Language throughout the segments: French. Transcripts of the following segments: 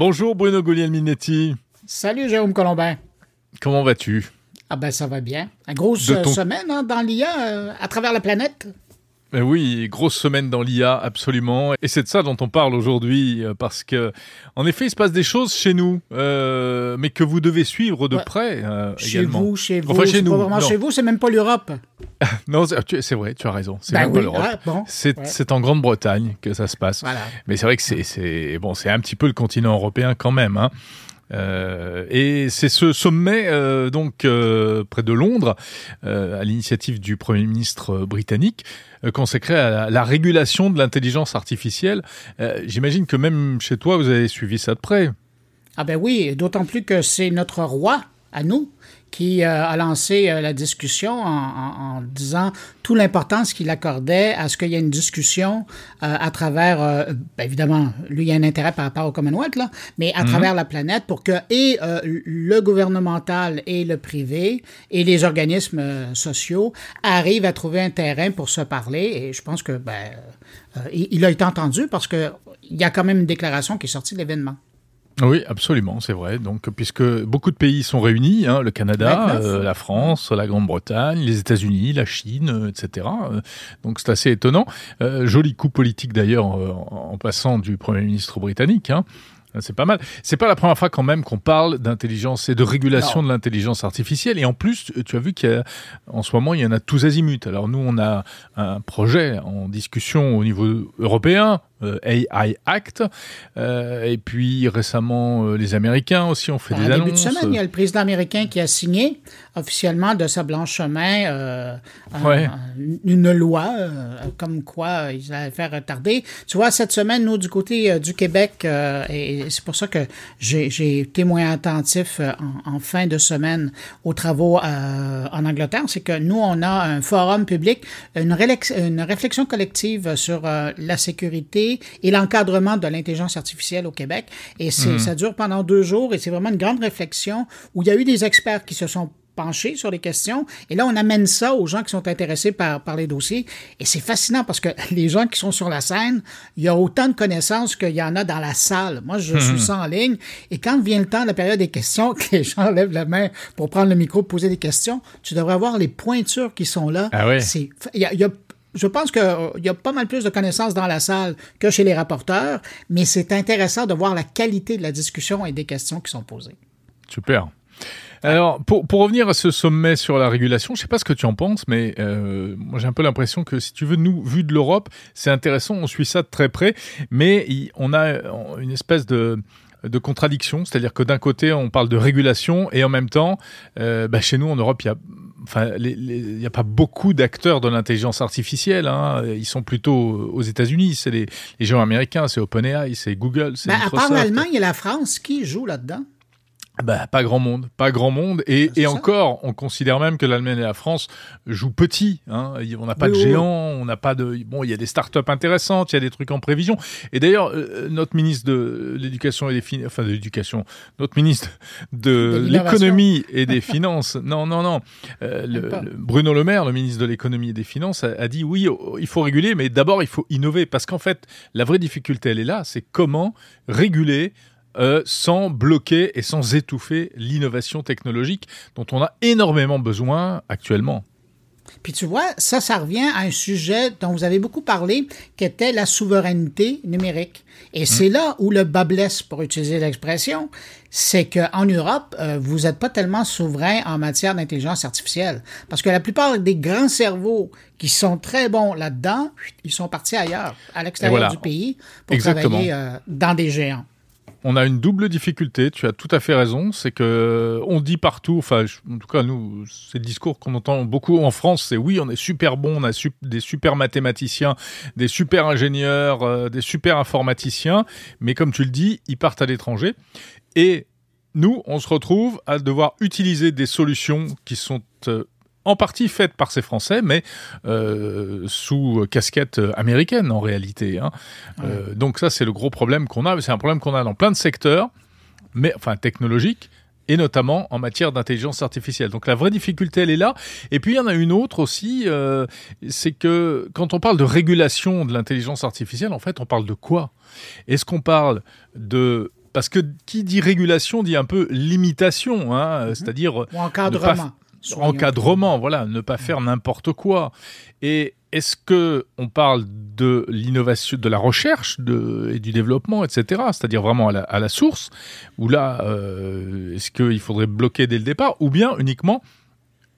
Bonjour Bruno Guglielminetti. Salut Jérôme Colombin. Comment vas-tu? Ah ben ça va bien. Une grosse semaine hein, dans l'IA euh, à travers la planète. Ben oui, grosse semaine dans l'IA, absolument. Et c'est de ça dont on parle aujourd'hui, euh, parce que, en effet, il se passe des choses chez nous, euh, mais que vous devez suivre de près euh, chez Vous, chez vous, enfin, chez nous. Pas vraiment chez vous, c'est même pas l'Europe. non, c'est vrai, tu as raison. C'est l'Europe. Ah, c'est en Grande-Bretagne que ça se passe. Voilà. Mais c'est vrai que c'est bon, c'est un petit peu le continent européen quand même. Hein. Euh, et c'est ce sommet euh, donc euh, près de Londres, à l'initiative du Premier ministre britannique, consacré à la, régulation de l'intelligence artificielle. J'imagine que même chez toi, vous avez suivi ça de près. Ah ben oui, d'autant plus que c'est notre roi à nous qui euh, a lancé euh, la discussion en, disant tout l'importance qu'il accordait à ce qu'il y ait une discussion euh, à travers, ben, évidemment, lui, il y a un intérêt par rapport au Commonwealth, là, mais à mhm. travers la planète pour que et le gouvernemental et le privé et les organismes sociaux arrivent à trouver un terrain pour se parler. Et je pense que ben, il a été entendu parce qu'il y a quand même une déclaration qui est sortie de l'événement. Oui, absolument, c'est vrai. Donc, puisque beaucoup de pays sont réunis, hein, le Canada, euh, la France, la Grande-Bretagne, les États-Unis, la Chine, euh, etc. Euh, donc, c'est assez étonnant. joli coup politique d'ailleurs en, passant du Premier ministre britannique. Hein. C'est pas mal. C'est pas la première fois quand même qu'on parle d'intelligence et de régulation de l'intelligence artificielle. Et en plus, tu as vu qu'en ce moment, il y en a tous azimuts. Alors nous, on a un projet en discussion au niveau européen, euh, AI Act. Euh, et puis récemment, euh, les Américains aussi ont fait des annonces. début de semaine, il y a le président américain qui a signé officiellement de sa blanche main une loi comme quoi il allait faire retarder. Tu vois, cette semaine, nous, du côté du Québec, et c'est pour ça que j'ai été moins attentif en, en, fin de semaine aux travaux en Angleterre, c'est que nous, on a un forum public, une, une réflexion collective sur la sécurité et l'encadrement de l'intelligence artificielle au Québec. Et c'est, hmm. ça dure pendant deux jours et c'est vraiment une grande réflexion où il y a eu des experts qui se sont penchés sur les questions. Et là, on amène ça aux gens qui sont intéressés par, par les dossiers. Et c'est fascinant parce que les gens qui sont sur la scène, il y a autant de connaissances qu'il y en a dans la salle. Moi, je suis hmm. ça en ligne. Et quand vient le temps, la période des questions, que les gens lèvent la main pour prendre le micro, poser des questions, tu devrais avoir les pointures qui sont là. Ah oui. C'est, il y a je pense qu'il euh, y a pas mal plus de connaissances dans la salle que chez les rapporteurs, mais c'est intéressant de voir la qualité de la discussion et des questions qui sont posées. Super. Alors, pour, pour revenir à ce sommet sur la régulation, je sais pas ce que tu en penses, mais euh, moi j'ai un peu l'impression que si tu veux, nous, vu de l'Europe, c'est intéressant, on suit ça de très près, mais on a une espèce de de contradiction, c'est-à-dire que d'un côté on parle de régulation et en même temps, euh, bah, chez nous en Europe il y a enfin, il n'y a pas beaucoup d'acteurs de l'intelligence artificielle. Hein. Ils sont plutôt aux États-Unis. C'est les, les géants américains, c'est OpenAI, c'est Google, c'est ben, À part l'Allemagne et la France, qui joue là-dedans? Bah, pas grand monde, pas grand monde, et, et encore, on considère même que l'Allemagne et la France jouent petit. Hein. On n'a pas de géants, on n'a pas de. Bon, il y a des startups intéressantes, il y a des trucs en prévision. Et d'ailleurs, euh, notre ministre de l'éducation et des finances, enfin de l'éducation, notre ministre de, l'économie et des finances, non, non, non, euh, le, Bruno Le Maire, le ministre de l'économie et des finances, a, a dit oui, il faut réguler, mais d'abord il faut innover, parce qu'en fait, la vraie difficulté, elle est là, c'est comment réguler euh, sans bloquer et sans étouffer l'innovation technologique dont on a énormément besoin actuellement. Puis tu vois, ça, ça revient à un sujet dont vous avez beaucoup parlé, qui était la souveraineté numérique. Et c'est hum. là où le bas blesse, pour utiliser l'expression, c'est qu'en Europe, euh, vous n'êtes pas tellement souverain en matière d'intelligence artificielle. Parce que la plupart des grands cerveaux qui sont très bons là-dedans, ils sont partis ailleurs, à l'extérieur du pays, pour travailler euh, dans des géants on a une double difficulté. Tu as tout à fait raison. C'est que on dit partout, enfin, en tout cas, nous, c'est le discours qu'on entend beaucoup en France. C'est oui, on est super bon, on a des super mathématiciens, des super ingénieurs, euh, des super informaticiens. Mais comme tu le dis, ils partent à l'étranger. Et nous, on se retrouve à devoir utiliser des solutions qui sont euh, en partie faite par ces Français, mais euh, sous casquette américaine en réalité. Hein. Euh, donc ça, c'est le gros problème qu'on a. C'est un problème qu'on a dans plein de secteurs, mais enfin technologiques et notamment en matière d'intelligence artificielle. Donc la vraie difficulté, elle est là. Et puis il y en a une autre aussi, euh, c'est que quand on parle de régulation de l'intelligence artificielle, en fait, on parle de quoi? Est-ce qu'on parle de parce que qui dit régulation dit un peu limitation, hein, mhm. c'est-à-dire encadrement. Encadrement, voilà, ne pas faire n'importe quoi. Et est-ce que on parle de l'innovation, de la recherche de, et du développement, etc., c'est-à-dire vraiment à la, source, ou là, euh, est-ce qu'il faudrait bloquer dès le départ, ou bien uniquement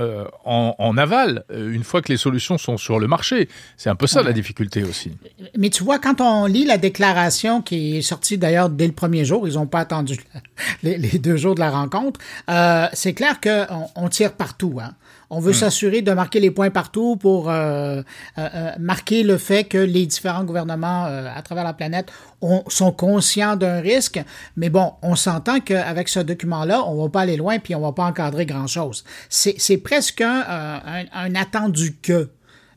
euh, en, aval, euh, une fois que les solutions sont sur le marché. C'est un peu ça la difficulté aussi. Mais tu vois, quand on lit la déclaration qui est sortie d'ailleurs dès le premier jour, ils n'ont pas attendu les, deux jours de la rencontre, euh, c'est clair qu'on on tire partout. Hein. On veut hmm. s'assurer de marquer les points partout pour euh, euh, euh, marquer le fait que les différents gouvernements à travers la planète sont conscients d'un risque. Mais bon, on s'entend qu'avec ce document-là, on va pas aller loin puis on va pas encadrer grand-chose. C'est presque un, un attendu que.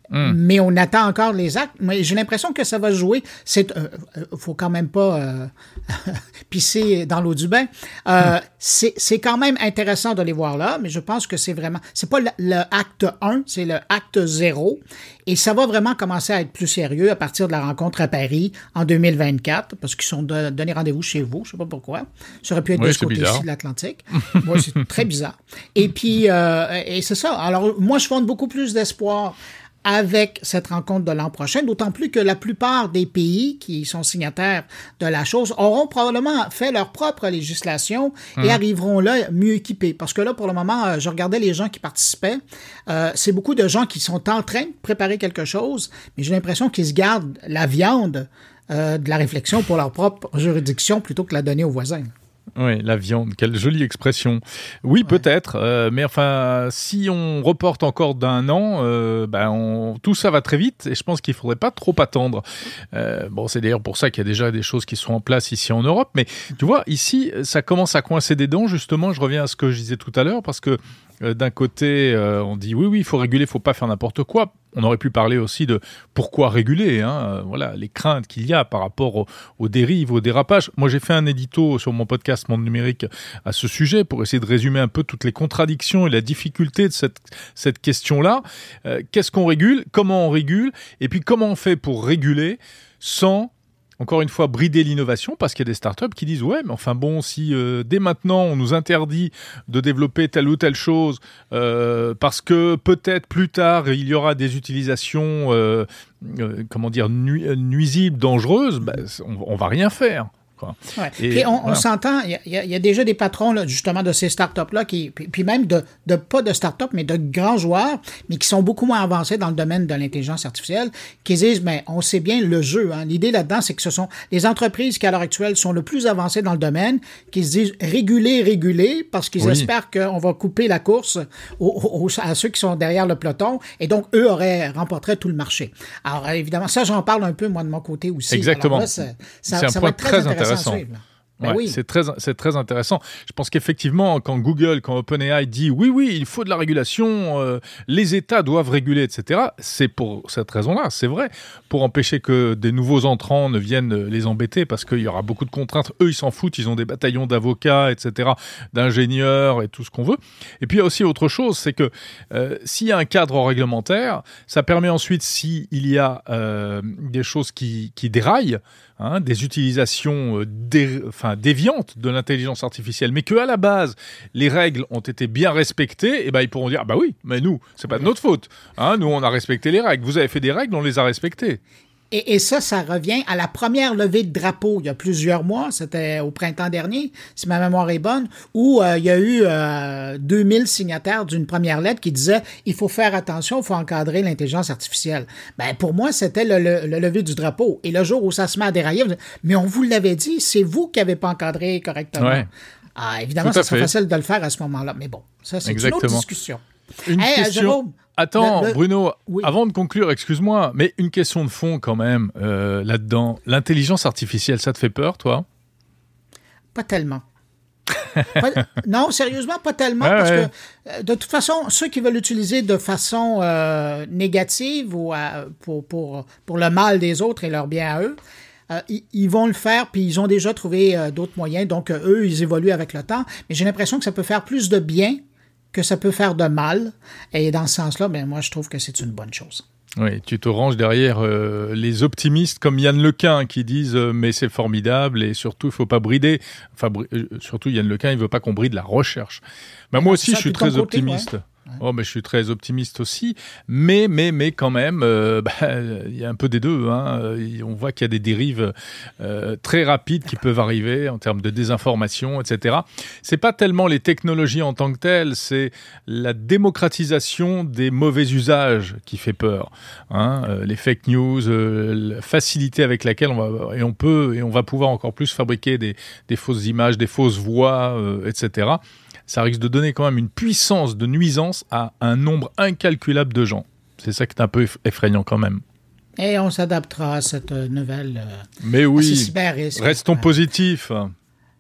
Hmm. Mais on attend encore les actes. Mais j'ai l'impression que ça va jouer. C'est, euh, euh faut quand même pas euh, pisser dans l'eau du bain. Euh, hmm. C'est quand même intéressant de les voir là, mais je pense que c'est vraiment, c'est pas le, acte 1, c'est le acte 0. Et ça va vraiment commencer à être plus sérieux à partir de la rencontre à Paris en 2024, parce qu'ils sont donnés rendez-vous chez vous. Je sais pas pourquoi. Ça aurait pu être de ce côté-ci de l'Atlantique. Moi, c'est très bizarre. Et puis, et c'est ça. Alors, moi, je fonde beaucoup plus d'espoir avec cette rencontre de l'an prochain, d'autant plus que la plupart des pays qui sont signataires de la chose auront probablement fait leur propre législation et hum. arriveront là mieux équipés. Parce que là, pour le moment, euh, je regardais les gens qui participaient. Euh, c'est beaucoup de gens qui sont en train de préparer quelque chose, mais j'ai l'impression qu'ils se gardent la viande euh, de la réflexion pour leur propre juridiction plutôt que la donner aux voisins. Oui, la viande, quelle jolie expression. Oui, peut-être, euh, mais enfin, si on reporte encore d'un an, euh, ben tout ça va très vite et je pense qu'il faudrait pas trop attendre. Euh, bon, c'est d'ailleurs pour ça qu'il y a déjà des choses qui sont en place ici en Europe, mais tu vois, ici, ça commence à coincer des dents. Justement, je reviens à ce que je disais tout à l'heure parce que d'un côté, euh, on dit oui, oui, il faut réguler, il faut pas faire n'importe quoi. On aurait pu parler aussi de pourquoi réguler, hein, euh, voilà, les craintes qu'il y a par rapport aux, dérives, aux dérapages. Moi, j'ai fait un édito sur mon podcast Monde Numérique à ce sujet pour essayer de résumer un peu toutes les contradictions et la difficulté de cette, cette question-là. Qu'est-ce qu'on régule? Comment on régule? Et puis, comment on fait pour réguler sans encore une fois, brider l'innovation parce qu'il y a des startups qui disent ouais, mais enfin bon, si euh, dès maintenant on nous interdit de développer telle ou telle chose euh, parce que peut-être plus tard il y aura des utilisations, euh, comment dire, nuisibles, dangereuses, ben, on, on va rien faire. Puis on, s'entend, il y, a déjà des patrons justement de ces startups-là, qui, puis, même de, de, pas de startups, mais de grands joueurs, mais qui sont beaucoup moins avancés dans le domaine de l'intelligence artificielle, qui disent, mais on sait bien le jeu. Hein. L'idée là-dedans, c'est que ce sont les entreprises qui, à l'heure actuelle, sont le plus avancées dans le domaine, qui se disent réguler, réguler, parce qu'ils espèrent qu'on va couper la course à ceux qui sont derrière le peloton, et donc eux auraient remporté tout le marché. Alors évidemment, ça, j'en parle un peu, moi, de mon côté aussi. Exactement. c'est un point très intéressant intéressant. Oui. C'est très, c'est très intéressant. Je pense qu'effectivement, quand Google, quand OpenAI dit oui, oui, il faut de la régulation, euh, les États doivent réguler, etc., c'est pour cette raison-là, c'est vrai, pour empêcher que des nouveaux entrants ne viennent les embêter, parce qu'il y aura beaucoup de contraintes. Eux, ils s'en foutent, ils ont des bataillons d'avocats, etc., d'ingénieurs et tout ce qu'on veut. Et puis, il y a aussi autre chose, c'est que euh, s'il y a un cadre réglementaire, ça permet ensuite, s'il y a euh, des choses qui, qui déraillent, Hein, des utilisations enfin, déviantes de l'intelligence artificielle, mais que à la base les règles ont été bien respectées, et eh ben ils pourront dire ah bah oui, mais nous c'est pas de notre faute. Hein, nous on a respecté les règles. Vous avez fait des règles, on les a respectées. Et, ça, ça revient à la première levée de drapeau il y a plusieurs mois, c'était au printemps dernier, si ma mémoire est bonne, où euh, il y a eu euh, 2000 signataires d'une première lettre qui disait il faut faire attention, il faut encadrer l'intelligence artificielle. Ben pour moi, c'était le, le, lever du drapeau. Et le jour où ça se met à dérailler, mais on vous l'avait dit, c'est vous qui n'avez pas encadré correctement. Ah, évidemment, ça serait facile de le faire à ce moment-là, mais bon, ça c'est une autre discussion. Une question. Attends, Bruno, avant de conclure, excuse-moi, mais une question de fond quand même euh, là-dedans. L'intelligence artificielle, ça te fait peur, toi? Pas tellement. non, sérieusement, pas tellement, parce que euh, de toute façon, ceux qui veulent l'utiliser de façon euh, négative ou pour, pour, pour, le mal des autres et leur bien à eux, ils, vont le faire, puis ils ont déjà trouvé d'autres moyens. Donc, eux, ils évoluent avec le temps. Mais j'ai l'impression que ça peut faire plus de bien que ça peut faire de mal. Et dans ce sens-là, ben, moi, je trouve que c'est une bonne chose. Oui, tu te ranges derrière euh, les optimistes comme Yann Lequin qui disent euh, mais c'est formidable et surtout il faut pas brider. Enfin euh, surtout Yann Lequin il veut pas qu'on bride la recherche. Ben, moi aussi je suis très optimiste. Oh, mais je suis très optimiste aussi, mais mais mais quand même, euh, bah, il y a un peu des deux. Hein. On voit qu'il y a des dérives euh, très rapides qui peuvent arriver en termes de désinformation, etc. C'est pas tellement les technologies en tant que telles, c'est la démocratisation des mauvais usages qui fait peur. Hein. Euh, les fake news, la facilité avec laquelle on va et on peut et on va pouvoir encore plus fabriquer des, des fausses images, des fausses voix, etc ça risque de donner quand même une puissance de nuisance à un nombre incalculable de gens. C'est ça qui est un peu effrayant quand même. Et on s'adaptera à cette nouvelle. Euh, Mais oui, restons positifs.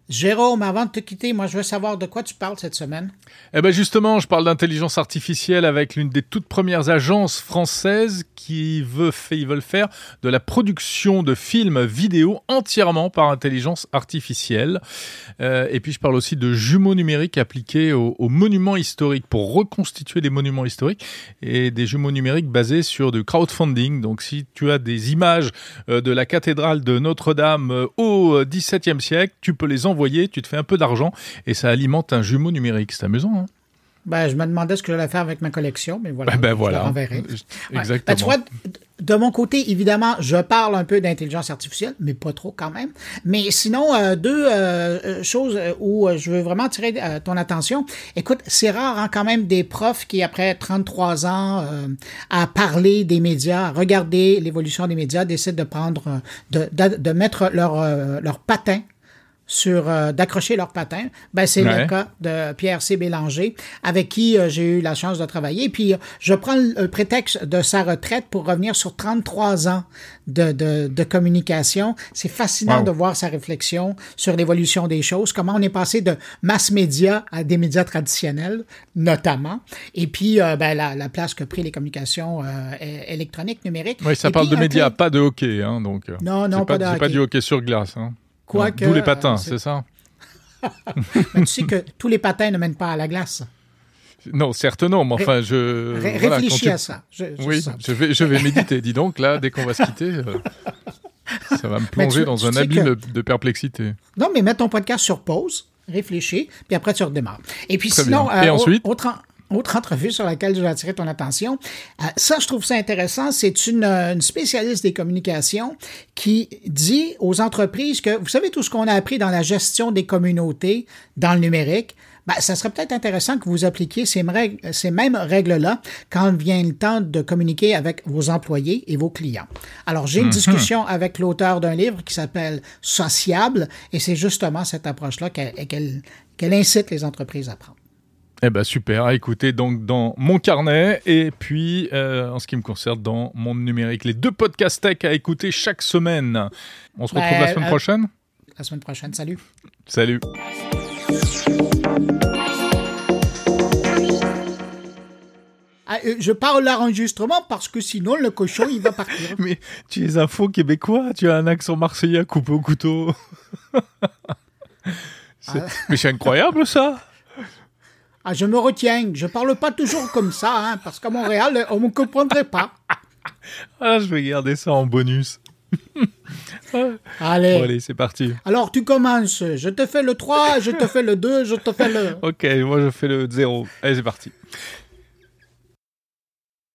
Jérôme, avant de te quitter, moi je veux savoir de quoi tu parles cette semaine. Eh ben justement, je parle d'intelligence artificielle avec l'une des toutes premières agences françaises qui veut fait, ils veulent faire de la production de films vidéo entièrement par intelligence artificielle. Euh, et puis je parle aussi de jumeaux numériques appliqués aux, monuments historiques pour reconstituer des monuments historiques et des jumeaux numériques basés sur du crowdfunding. Donc si tu as des images euh, de la cathédrale de Notre-Dame euh, au XVIIe siècle, tu peux les envoyer, tu te fais un peu d'argent et ça alimente un jumeau numérique. C'est amusant. Hein ben, je me demandais ce que j'allais faire avec ma collection, mais voilà. Ben, ben voilà. Exactement. Ben, tu vois, de mon côté, évidemment, je parle un peu d'intelligence artificielle, mais pas trop quand même. Mais sinon, euh, deux euh, euh, choses où je veux vraiment tirer ton attention. Écoute, c'est rare hein, quand même des profs qui, après 33 ans à parler des médias, à regarder l'évolution des médias, décident de prendre, de, de, de mettre leur, leur patin sur euh, d'accrocher leur patin. Ben, c'est le cas de Pierre C. Bélanger, avec qui euh, j'ai eu la chance de travailler. Puis je prends le prétexte de sa retraite pour revenir sur 33 ans de, de, de communication. C'est fascinant de voir sa réflexion sur l'évolution des choses, comment on est passé de mass média à des médias traditionnels, notamment. Et puis euh, ben, la, la, place que pris les communications électroniques, numériques. Oui, ça parle de médias, pas de hockey. Hein, donc, non, non, pas, de hockey. pas du hockey sur glace. Hein. D'où les patins, euh, c'est ça Tu sais que tous les patins ne mènent pas à la glace. Non, certes non, mais enfin, je... réfléchis à ça. oui, je vais, je vais méditer. Dis donc, là, dès qu'on va se quitter, euh, ça va me plonger dans un abîme de perplexité. Non, mais mets ton podcast sur pause, réfléchis, puis après tu redémarres. Et puis sinon, Et euh, ensuite autre, autre entrevue sur laquelle je vais attirer ton attention. Euh, ça, je trouve ça intéressant. C'est une, euh, une, spécialiste des communications qui dit aux entreprises que, vous savez, tout ce qu'on a appris dans la gestion des communautés dans le numérique, ben, ça serait peut-être intéressant que vous appliquiez ces, ces mêmes règles-là quand vient le temps de communiquer avec vos employés et vos clients. Alors, j'ai une mhm. discussion avec l'auteur d'un livre qui s'appelle Sociable, et c'est justement cette approche-là qu'elle incite les entreprises à prendre. Eh ben super, à écouter donc dans mon carnet et puis euh, en ce qui me concerne dans mon numérique. Les deux podcasts tech à écouter chaque semaine. On se retrouve la semaine euh, prochaine La semaine prochaine, salut. Salut. Ah, euh, je parle l'enregistrement parce que sinon le cochon il va partir. Mais tu es un faux québécois, tu as un accent marseillais coupé au couteau. Ah. Mais c'est incroyable ça ah, je me retiens. Je parle pas toujours comme ça, hein, parce qu'à Montréal, on me comprendrait pas. ah, je vais garder ça en bonus. allez. allez, c'est parti. Alors, tu commences. Je te fais le 3, je te fais le 2, je te fais le... Ok, moi je fais le 0. Allez, c'est parti.